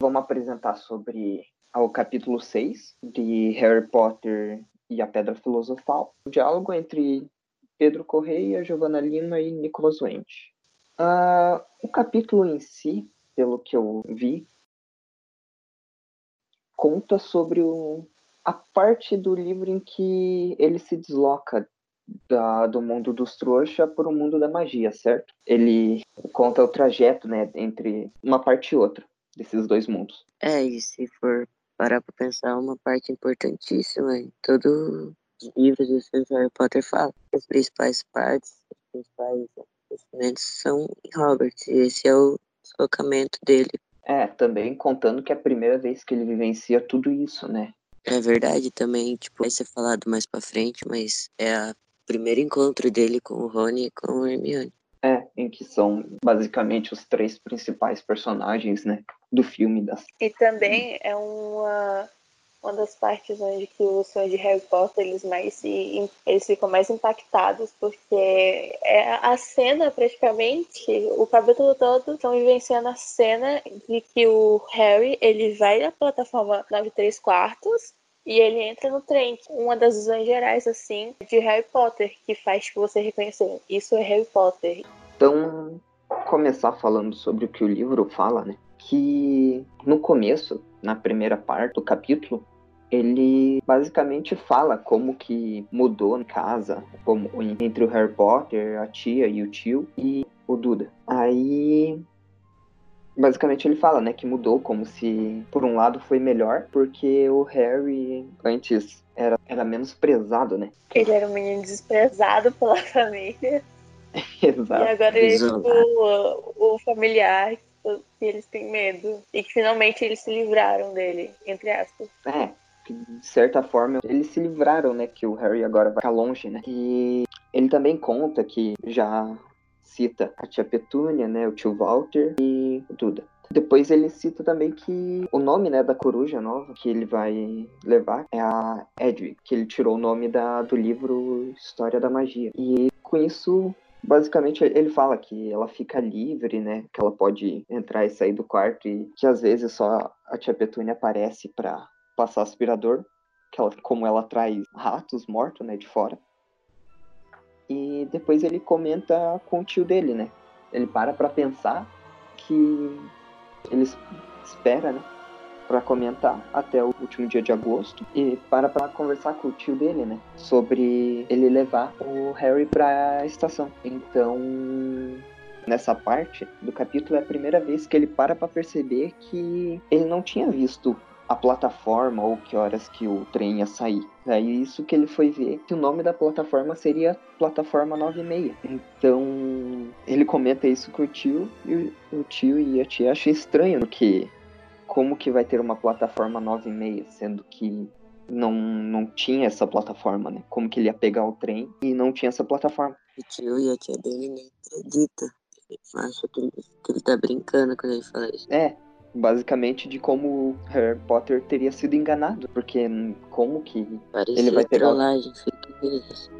Vamos apresentar sobre o capítulo 6 de Harry Potter e a Pedra Filosofal. O diálogo entre Pedro Correia, Giovanna Lima e Nicolas Wendt. Uh, o capítulo em si, pelo que eu vi, conta sobre o, a parte do livro em que ele se desloca da, do mundo dos trouxa para o mundo da magia, certo? Ele conta o trajeto, né, entre uma parte e outra desses dois mundos. É, e se for parar para pensar, uma parte importantíssima em todos os livros do Harry Potter fala. As principais partes, os principais acontecimentos são em Hogwarts, e esse é o deslocamento dele. É, também contando que é a primeira vez que ele vivencia tudo isso, né? É verdade também, tipo, vai ser falado mais pra frente, mas é o primeiro encontro dele com o Rony e com o Hermione. É, em que são basicamente os três principais personagens, né, do filme. Das... E também é uma, uma das partes onde que os fãs de Harry Potter, eles mais se, eles ficam mais impactados, porque é a cena, praticamente, o capítulo todo estão vivenciando a cena de que o Harry, ele vai na plataforma 93 quartos, e ele entra no trem. Uma das visões gerais, assim, de Harry Potter, que faz você reconhecer. Isso é Harry Potter. Então, começar falando sobre o que o livro fala, né? Que no começo, na primeira parte do capítulo, ele basicamente fala como que mudou em casa, como entre o Harry Potter, a tia e o tio e o Duda. Aí basicamente ele fala, né, que mudou, como se por um lado foi melhor, porque o Harry antes era, era menos prezado, né? Ele era um menino desprezado pela família. Exato. E agora ele é tipo o, o familiar que eles têm medo. E que finalmente eles se livraram dele, entre aspas. É, de certa forma eles se livraram, né? Que o Harry agora vai ficar longe, né? E ele também conta que já cita a tia Petúnia, né, o tio Walter e o Duda. Depois ele cita também que o nome né, da coruja nova que ele vai levar é a Edwig, que ele tirou o nome da, do livro História da Magia. E com isso, basicamente, ele fala que ela fica livre, né? Que ela pode entrar e sair do quarto e que às vezes só a tia Petúnia aparece para passar aspirador, que ela, como ela traz ratos mortos, né, de fora. E depois ele comenta com o tio dele, né? Ele para pra pensar que ele espera, né? Pra comentar até o último dia de agosto e para pra conversar com o tio dele, né? Sobre ele levar o Harry pra estação. Então, nessa parte do capítulo é a primeira vez que ele para para perceber que ele não tinha visto a plataforma ou que horas que o trem ia sair. É isso que ele foi ver que o nome da plataforma seria Plataforma 96. Então ele comenta isso com o tio e o tio e a tia acham estranho porque como que vai ter uma plataforma 96 sendo que não, não tinha essa plataforma, né? Como que ele ia pegar o trem e não tinha essa plataforma. O tio e a tia dele nem acredita. Ele acha que ele, que ele tá brincando quando ele fala isso. É, basicamente de como Harry Potter teria sido enganado, porque como que Parecia ele vai pegar trollagem, fake news.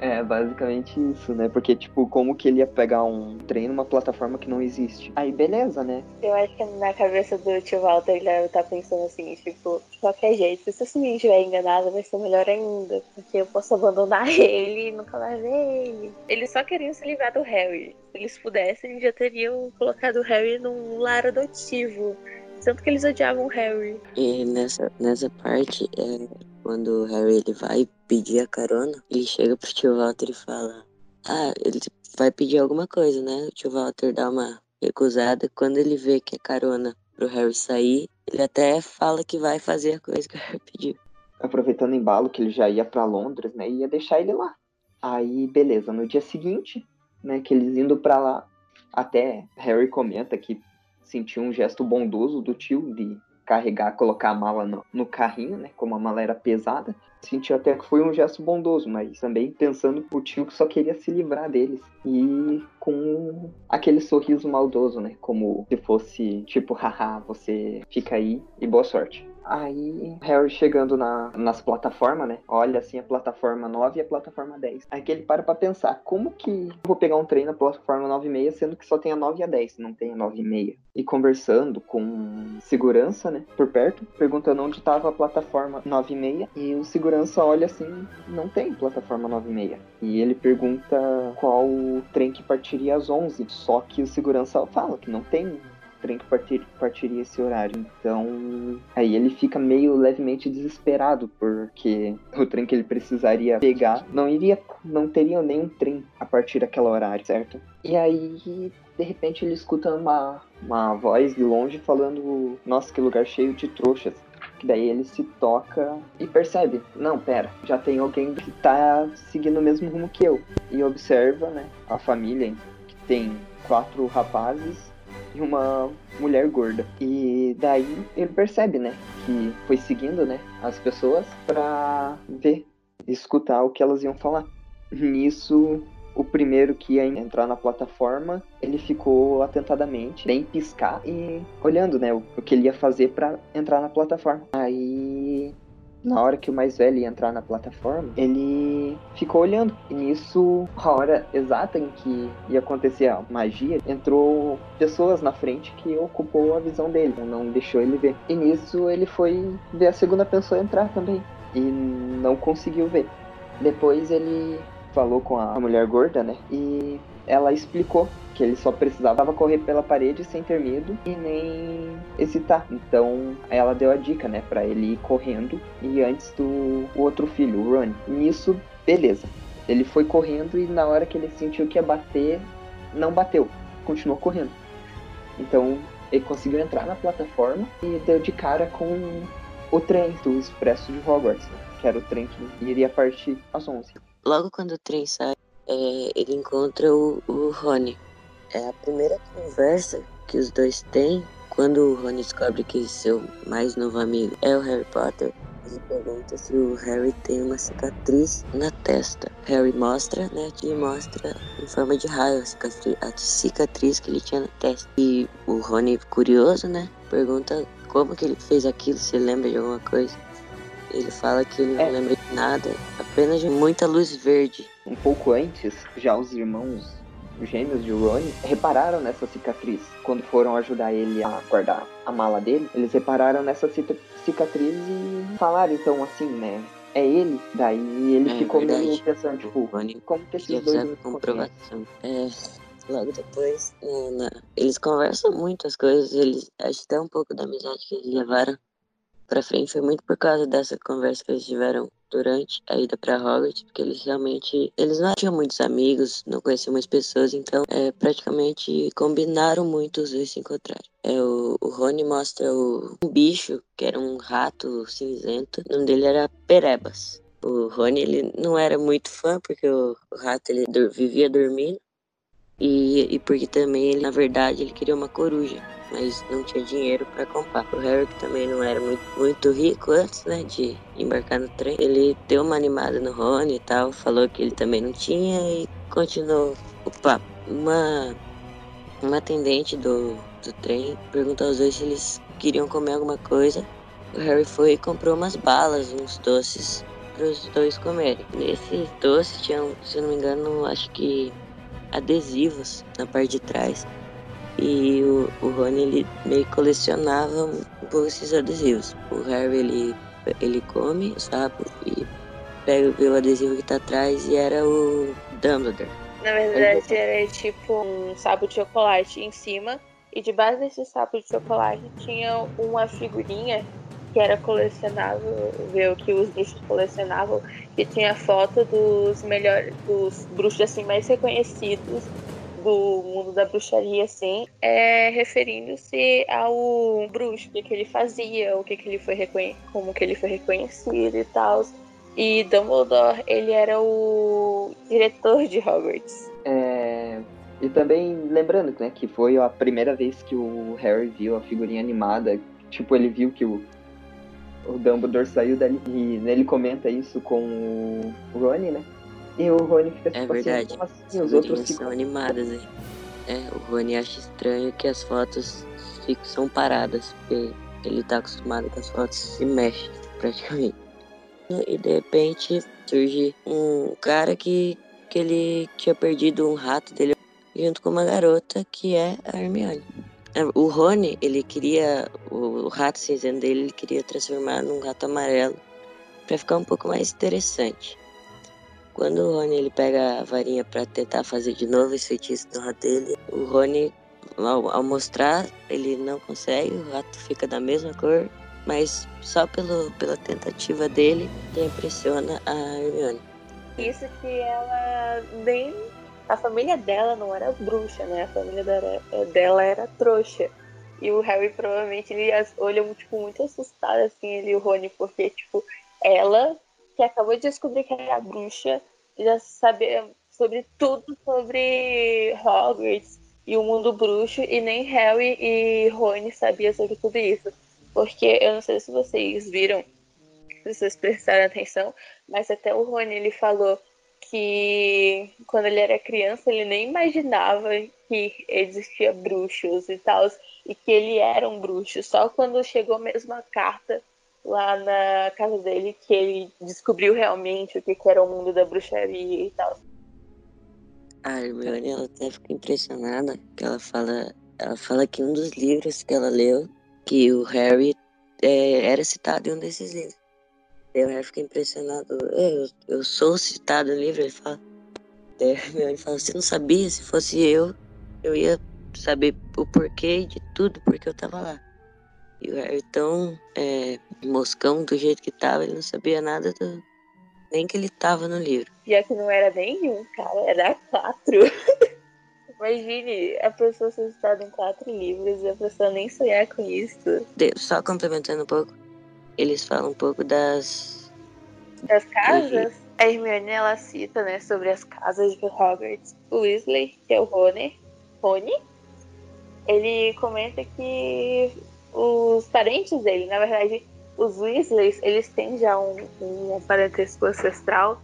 É, basicamente isso, né? Porque, tipo, como que ele ia pegar um trem numa plataforma que não existe? Aí, beleza, né? Eu acho que na cabeça do tio Walter ele deve estar tá pensando assim, tipo, de qualquer jeito, se esse menino estiver enganado, vai ser melhor ainda. Porque eu posso abandonar ele e nunca mais ver ele. Eles só queriam se livrar do Harry. Se eles pudessem, já teriam colocado o Harry num lar adotivo. Tanto que eles odiavam o Harry. E nessa, nessa parte, é, quando o Harry ele vai pedir a carona, ele chega pro tio Walter e fala: Ah, ele vai pedir alguma coisa, né? O tio Walter dá uma recusada. Quando ele vê que é carona pro Harry sair, ele até fala que vai fazer a coisa que o Harry pediu. Aproveitando o embalo que ele já ia para Londres, né? Ia deixar ele lá. Aí, beleza. No dia seguinte, né? Que eles indo para lá, até Harry comenta que sentiu um gesto bondoso do tio de carregar, colocar a mala no, no, carrinho, né? Como a mala era pesada. Sentiu até que foi um gesto bondoso, mas também pensando pro tio que só queria se livrar deles. E com aquele sorriso maldoso, né? Como se fosse tipo, haha, você fica aí e boa sorte. Aí, Harry chegando na, nas plataformas, né? Olha assim a plataforma 9 e a plataforma 10. Aí que ele para pra pensar, como que eu vou pegar um trem na plataforma 9 e meia, sendo que só tem a 9 e a 10, não tem a 9 e meia? E conversando com segurança, né? Por perto, perguntando onde tava a plataforma 9 e meia. E o segurança olha assim, não tem plataforma 9 e meia. E ele pergunta qual trem que partiria às 11. Só que o segurança fala que não tem trem que partir, partiria esse horário. Então, aí ele fica meio levemente desesperado, porque o trem que ele precisaria pegar não iria, não teria nenhum trem a partir daquele horário, certo? E aí, de repente, ele escuta uma, uma voz de longe falando: Nossa, que lugar cheio de trouxas. Que daí ele se toca e percebe: Não, pera, já tem alguém que tá seguindo o mesmo rumo que eu. E observa, né, a família que tem quatro rapazes e uma mulher gorda. E daí ele percebe, né, que foi seguindo, né, as pessoas para ver, escutar o que elas iam falar. Nisso, o primeiro que ia entrar na plataforma, ele ficou atentadamente, nem piscar e olhando, né, o, o que ele ia fazer para entrar na plataforma. Aí na hora que o mais velho ia entrar na plataforma, ele ficou olhando. E nisso, a hora exata em que ia acontecer a magia, entrou pessoas na frente que ocupou a visão dele, não deixou ele ver. E nisso ele foi ver a segunda pessoa entrar também. E não conseguiu ver. Depois ele falou com a mulher gorda, né? E ela explicou que ele só precisava correr pela parede sem ter medo e nem hesitar. Então ela deu a dica, né, para ele ir correndo e antes do outro filho, o Ron. Nisso, beleza. Ele foi correndo e na hora que ele sentiu que ia bater, não bateu, continuou correndo. Então ele conseguiu entrar na plataforma e deu de cara com o trem do Expresso de Hogwarts, né, que era o trem que iria partir às 11. Logo quando o trem sai, é, ele encontra o, o Rony. É a primeira conversa que os dois têm quando o Rony descobre que seu mais novo amigo é o Harry Potter. Ele pergunta se o Harry tem uma cicatriz na testa. Harry mostra, né? Que mostra em forma de raio a cicatriz, a cicatriz que ele tinha na testa. E o Rony, curioso, né? Pergunta como que ele fez aquilo, se lembra de alguma coisa. Ele fala que ele é. não lembra de nada, apenas de muita luz verde. Um pouco antes, já os irmãos gêmeos de Ron repararam nessa cicatriz. Quando foram ajudar ele a guardar a mala dele, eles repararam nessa cicatriz e falaram então assim, né? É ele, daí ele é, ficou verdade. meio pensando, tipo, Rony como que esses dois comprovação. É, logo depois, na, eles conversam muito as coisas, eles acho até um pouco da amizade que eles levaram pra frente foi muito por causa dessa conversa que eles tiveram durante a ida para Hogwarts, porque eles realmente eles não tinham muitos amigos, não conheciam muitas pessoas, então é, praticamente combinaram muito os dois se encontrarem. É, o, o Rony mostra o, um bicho, que era um rato cinzento, o nome dele era Perebas. O Rony ele não era muito fã, porque o, o rato ele vivia dormindo, e, e porque também ele, na verdade, ele queria uma coruja mas não tinha dinheiro para comprar. O Harry, que também não era muito, muito rico antes, né, de embarcar no trem, ele deu uma animada no Rony e tal, falou que ele também não tinha e continuou o papo. Uma, uma atendente do, do trem perguntou aos dois se eles queriam comer alguma coisa. O Harry foi e comprou umas balas, uns doces para os dois comerem. Nesses doces tinham, se não me engano, acho que adesivos na parte de trás. E o, o Rony, ele meio colecionava um pouco esses adesivos. O Harry, ele, ele come o sapo e pega o adesivo que tá atrás e era o Dumbledore. Na verdade, era tipo um sapo de chocolate em cima. E debaixo desse sapo de chocolate tinha uma figurinha que era colecionável, ver o que os bruxos colecionavam, que tinha foto dos melhores, dos bruxos assim mais reconhecidos do mundo da bruxaria, assim, é referindo-se ao bruxo, o que, que ele fazia, o que, que ele foi reconhe como que ele foi reconhecido e tal. E Dumbledore, ele era o diretor de Hogwarts. É... E também lembrando, né, que foi a primeira vez que o Harry viu a figurinha animada. Tipo, ele viu que o, o Dumbledore saiu dali e ele comenta isso com o Rony, né? E o Rony fica tipo é verdade. assim, assim os outros ficam... são animadas, É, o Rony acha estranho que as fotos ficam, são paradas, porque ele tá acostumado com as fotos se mexe praticamente. E de repente surge um cara que, que ele tinha perdido um rato dele junto com uma garota que é a Hermione. O Rony, ele queria, o rato cinzento dele, ele queria transformar num rato amarelo para ficar um pouco mais interessante. Quando o Rony ele pega a varinha para tentar fazer de novo esse feitiço no rato dele, o Rony, ao, ao mostrar, ele não consegue, o rato fica da mesma cor mas só pelo, pela tentativa dele que impressiona a Hermione. Isso que ela nem. A família dela não era bruxa, né? A família dela, dela era trouxa. E o Harry provavelmente ele olha tipo, muito assustado, assim, ele e o Rony, porque, tipo, ela, que acabou de descobrir que era bruxa, já sabia sobre tudo sobre Hogwarts e o mundo bruxo, e nem Harry e Rony sabia sobre tudo isso. Porque eu não sei se vocês viram, se vocês prestaram atenção, mas até o Rony ele falou que quando ele era criança ele nem imaginava que existia bruxos e tal, e que ele era um bruxo. Só quando chegou mesmo a carta lá na casa dele que ele descobriu realmente o que, era o mundo da bruxaria e tal. A Hermione ela até fica impressionada que ela fala, ela fala que um dos livros que ela leu que o Harry é, era citado em um desses livros. E o Harry fica impressionado. É, eu, eu sou citado no livro, ele fala. Ele fala, você não sabia, se fosse eu, eu ia saber o porquê de tudo, porque eu tava lá. E o Harry tão é, moscão do jeito que tava, ele não sabia nada do, nem que ele tava no livro. Já que não era nenhum, cara, era quatro. Imagine a pessoa ser citada em quatro livros e a pessoa nem sonhar com isso. Só complementando um pouco, eles falam um pouco das. Das casas? A Hermione ela cita, né, sobre as casas de Hogwarts. O Weasley, que é o Rony, Rony, ele comenta que os parentes dele, na verdade, os Weasleys, eles têm já um, um parentesco ancestral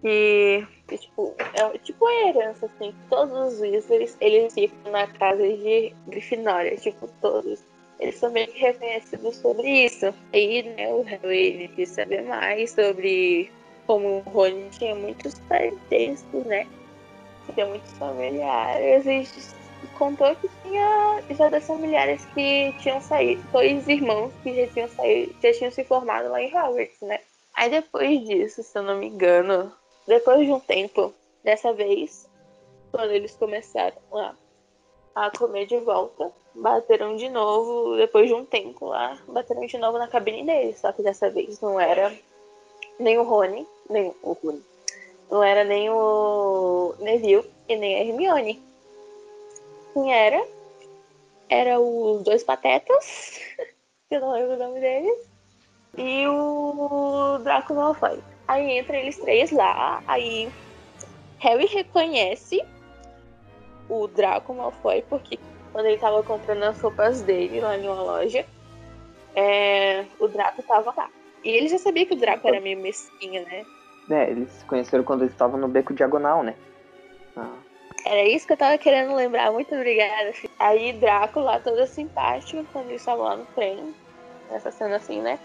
que, que tipo, é tipo a herança, assim, todos os Weasleys, eles ficam na casa de Grifinória, tipo, todos. Eles são meio reconhecidos sobre isso. E, né, o Harry, quis saber mais sobre como o Rony tinha muitos parentescos, né? Tinha muitos familiares e contou que tinha já familiares que tinham saído, dois irmãos que já tinham saído, já tinham se formado lá em Hogwarts, né? Aí depois disso, se eu não me engano, depois de um tempo, dessa vez, quando eles começaram a, a comer de volta, bateram de novo, depois de um tempo lá, bateram de novo na cabine deles. Só que dessa vez não era nem o Rony, nem o Rony. Não era nem o Neville e nem a Hermione. Quem era? Era os dois patetas, que eu não lembro o nome deles, e o Draco Malfoy. Aí entra eles três lá, aí Harry reconhece o Draco Malfoy, porque quando ele tava comprando as roupas dele lá em uma loja, é, o Draco tava lá. E ele já sabia que o Draco era meio mesquinho, né? É, eles se conheceram quando eles estavam no beco diagonal, né? Ah. Era isso que eu tava querendo lembrar, muito obrigada. Aí Draco lá todo simpático, quando eles estavam lá no trem, nessa cena assim, né?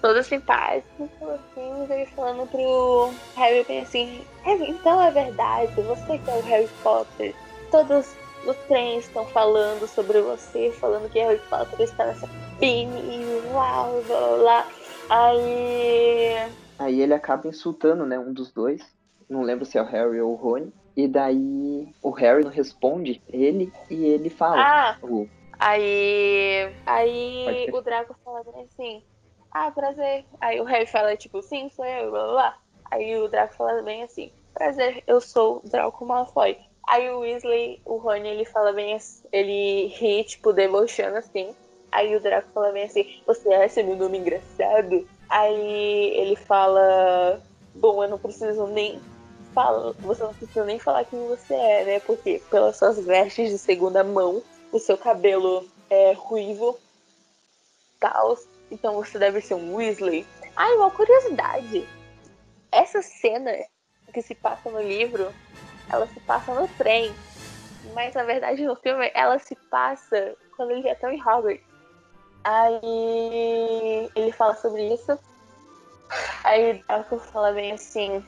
todo simpático, assim, ele falando pro Harry assim, Harry, então é verdade, você que é o Harry Potter, todos os trens estão falando sobre você, falando que Harry Potter está nessa cabine e uau, blá blá. Aí. Aí ele acaba insultando, né, um dos dois. Não lembro se é o Harry ou o Rony. E daí o Harry não responde ele e ele fala. Ah! O... Aí. Aí o Draco fala assim ah, prazer. Aí o Harry fala, tipo, sim, sou eu, blá blá blá. Aí o Draco fala bem assim, prazer, eu sou o Draco Malfoy. Aí o Weasley, o Rony, ele fala bem assim, ele ri, tipo, debochando assim. Aí o Draco fala bem assim, você acha meu nome engraçado? Aí ele fala, bom, eu não preciso nem falar, você não precisa nem falar quem você é, né? Porque pelas suas vestes de segunda mão, o seu cabelo é ruivo, tal, então você deve ser um Weasley. Ah, uma curiosidade. Essa cena que se passa no livro, ela se passa no trem. Mas na verdade no filme ela se passa quando eles já estão em Hogwarts. Aí ele fala sobre isso. Aí Draco fala bem assim.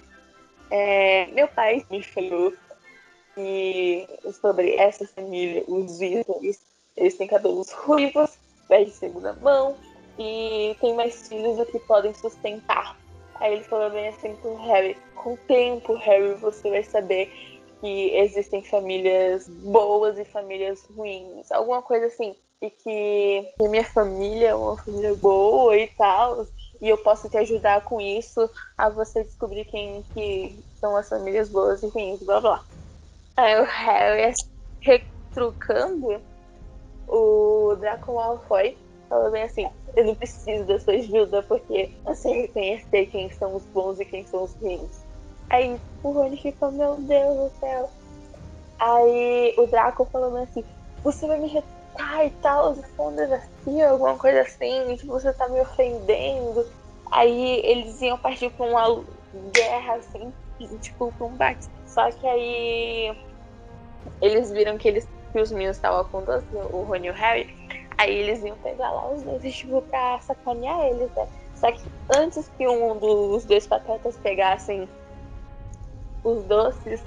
É, meu pai me falou que sobre essa família, os Weasleys, eles têm cabelos ruivos, pés de segunda mão e tem mais filhos do que podem sustentar. Aí ele falou bem assim pro Harry, com o tempo, Harry, você vai saber que existem famílias boas e famílias ruins. Alguma coisa assim. E que minha família é uma família boa e tal. E eu posso te ajudar com isso a você descobrir quem que são as famílias boas e ruins, blá blá. Aí o Harry retrucando o Draco Malfoy falou bem assim, eu não preciso da sua ajuda porque eu sei reconhecer quem são os bons e quem são os ruins. Aí o Rony ficou, meu Deus do céu. Aí o Draco falou assim, você vai me retar e tal, um desafio, alguma coisa assim, tipo, você tá me ofendendo. Aí eles iam partir pra uma guerra, assim, tipo, pra um bate. Só que aí eles viram que, eles, que os meninos estavam com o Rony e o Harry, aí eles iam pegar lá os dois, tipo, pra sacanear eles, né? Só que antes que um dos dois patetas pegassem os doces,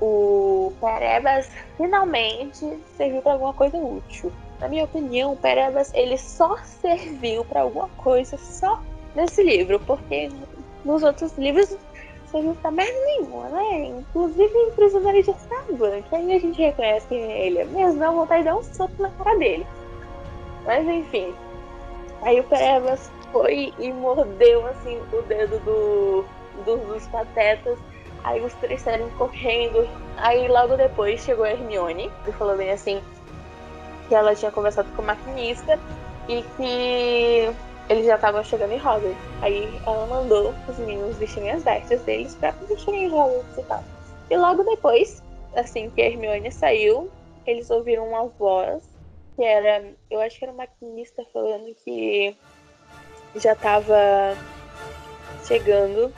o Perebas finalmente serviu para alguma coisa útil. Na minha opinião, o Perebas ele só serviu para alguma coisa só nesse livro, porque nos outros livros serviu pra merda nenhuma, né? Inclusive em Prisioneiro de Azkaban, que aí a gente reconhece que ele é mesmo, dá vontade de dar um soco na cara dele. Mas enfim. Aí o Perebas foi e mordeu assim o dedo do, do dos patetas Aí os três saíram correndo. Aí logo depois chegou a Hermione e falou bem assim que ela tinha conversado com o maquinista e que eles já estavam chegando em Hogwarts. Aí ela mandou os meninos vestirem as vestes deles pra vestirem em Hogwarts e tal. E logo depois, assim que a Hermione saiu, eles ouviram uma voz que era, eu acho que era o maquinista falando que já tava chegando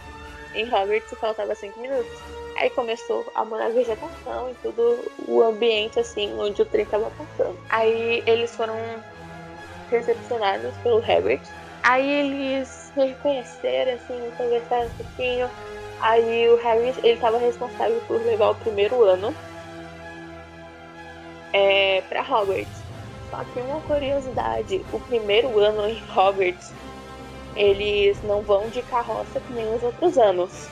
em Hogwarts faltava cinco minutos. Aí começou a morar vegetação e tudo o ambiente assim onde o trem tava passando. Aí eles foram recepcionados pelo Hagrid. Aí eles reconheceram assim, conversaram um pouquinho. Aí o Hagrid, ele tava responsável por levar o primeiro ano é, para Hogwarts. Que uma curiosidade, o primeiro ano em Hogwarts eles não vão de carroça que nem os outros anos.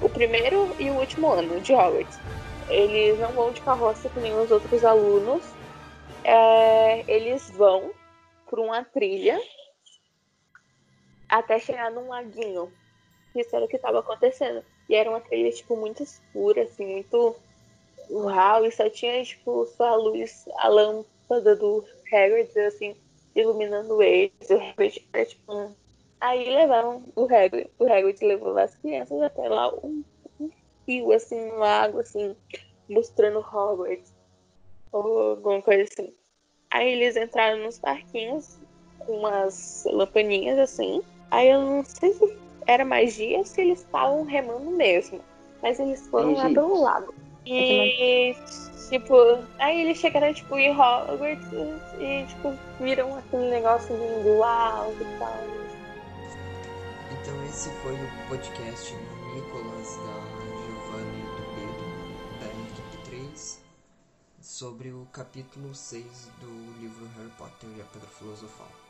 O primeiro e o último ano de Hogwarts. Eles não vão de carroça que nem os outros alunos. É, eles vão por uma trilha até chegar num laguinho. Isso era o que estava acontecendo. E era uma trilha, tipo, muito escura, assim, muito uau. E só tinha, tipo, só a luz, a lâmpada do Hagrid, assim, iluminando eles. O Hagrid era tipo um... Aí levaram o Hagrid. O Hagrid levou as crianças até lá um, um rio, assim, um lago, assim, mostrando Hogwarts. Ou alguma coisa assim. Aí eles entraram nos parquinhos com umas lampaninhas assim. Aí eu não sei se era magia ou se eles estavam remando mesmo. Mas eles foram lá pelo lago. E Tipo, aí eles chegaram, tipo, em Hogwarts e, tipo, viram aquele negócio lindo, uau e tal. Então esse foi o podcast do Nicolas, da Giovanni e do Pedro, da equipe 3, sobre o capítulo 6 do livro Harry Potter e a Pedra Filosofal.